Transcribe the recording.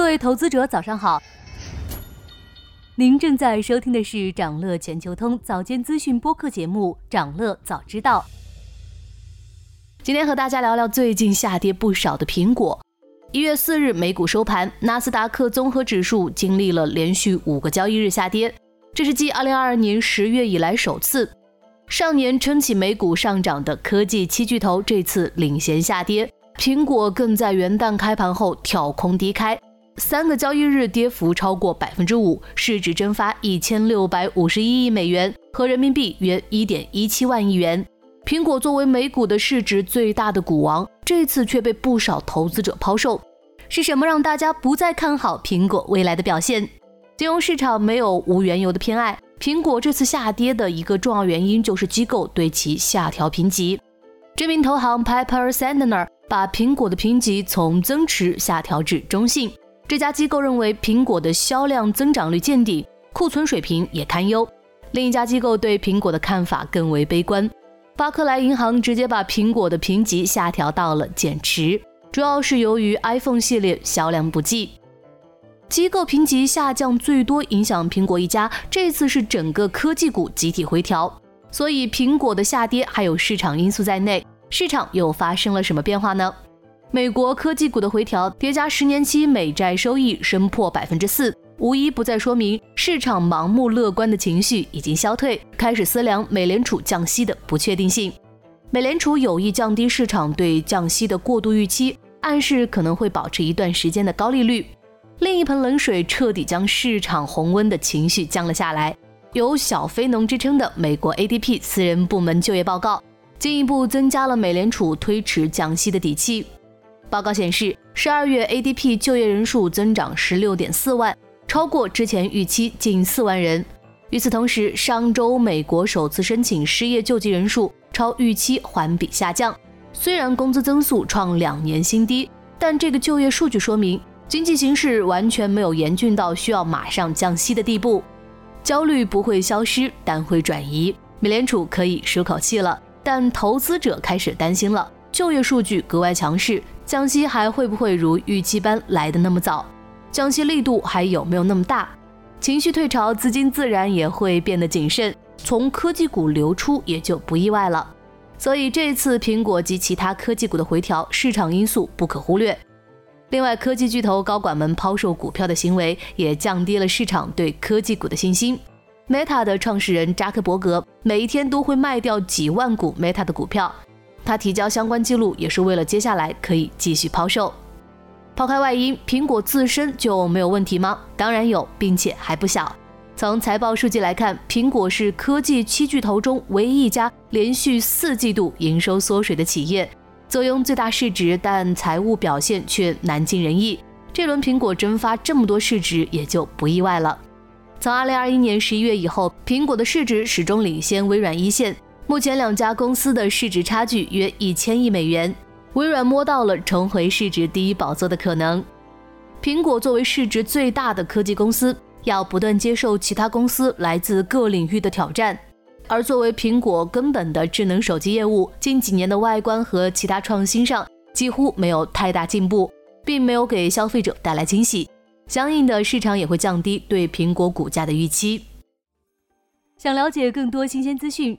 各位投资者，早上好。您正在收听的是长乐全球通早间资讯播客节目《长乐早知道》。今天和大家聊聊最近下跌不少的苹果。一月四日美股收盘，纳斯达克综合指数经历了连续五个交易日下跌，这是继二零二二年十月以来首次。上年撑起美股上涨的科技七巨头这次领衔下跌，苹果更在元旦开盘后跳空低开。三个交易日跌幅超过百分之五，市值蒸发一千六百五十一亿美元，和人民币约一点一七万亿元。苹果作为美股的市值最大的股王，这次却被不少投资者抛售。是什么让大家不再看好苹果未来的表现？金融市场没有无缘由的偏爱苹果，这次下跌的一个重要原因就是机构对其下调评级。知名投行 Piper Sandler 把苹果的评级从增持下调至中性。这家机构认为苹果的销量增长率见底，库存水平也堪忧。另一家机构对苹果的看法更为悲观，巴克莱银行直接把苹果的评级下调到了减持，主要是由于 iPhone 系列销量不济。机构评级下降最多影响苹果一家，这次是整个科技股集体回调，所以苹果的下跌还有市场因素在内。市场又发生了什么变化呢？美国科技股的回调叠加十年期美债收益升破百分之四，无一不在说明市场盲目乐观的情绪已经消退，开始思量美联储降息的不确定性。美联储有意降低市场对降息的过度预期，暗示可能会保持一段时间的高利率。另一盆冷水彻底将市场红温的情绪降了下来。有“小非农”之称的美国 ADP 私人部门就业报告，进一步增加了美联储推迟降息的底气。报告显示，十二月 ADP 就业人数增长十六点四万，超过之前预期近四万人。与此同时，上周美国首次申请失业救济人数超预期环比下降。虽然工资增速创两年新低，但这个就业数据说明经济形势完全没有严峻到需要马上降息的地步。焦虑不会消失，但会转移。美联储可以舒口气了，但投资者开始担心了。就业数据格外强势。降息还会不会如预期般来的那么早？降息力度还有没有那么大？情绪退潮，资金自然也会变得谨慎，从科技股流出也就不意外了。所以这次苹果及其他科技股的回调，市场因素不可忽略。另外，科技巨头高管们抛售股票的行为，也降低了市场对科技股的信心。Meta 的创始人扎克伯格每一天都会卖掉几万股 Meta 的股票。他提交相关记录也是为了接下来可以继续抛售。抛开外因，苹果自身就没有问题吗？当然有，并且还不小。从财报数据来看，苹果是科技七巨头中唯一一家连续四季度营收缩水的企业，坐拥最大市值，但财务表现却难尽人意。这轮苹果蒸发这么多市值也就不意外了。从2021年11月以后，苹果的市值始终领先微软一线。目前两家公司的市值差距约一千亿美元，微软摸到了重回市值第一宝座的可能。苹果作为市值最大的科技公司，要不断接受其他公司来自各领域的挑战。而作为苹果根本的智能手机业务，近几年的外观和其他创新上几乎没有太大进步，并没有给消费者带来惊喜。相应的，市场也会降低对苹果股价的预期。想了解更多新鲜资讯，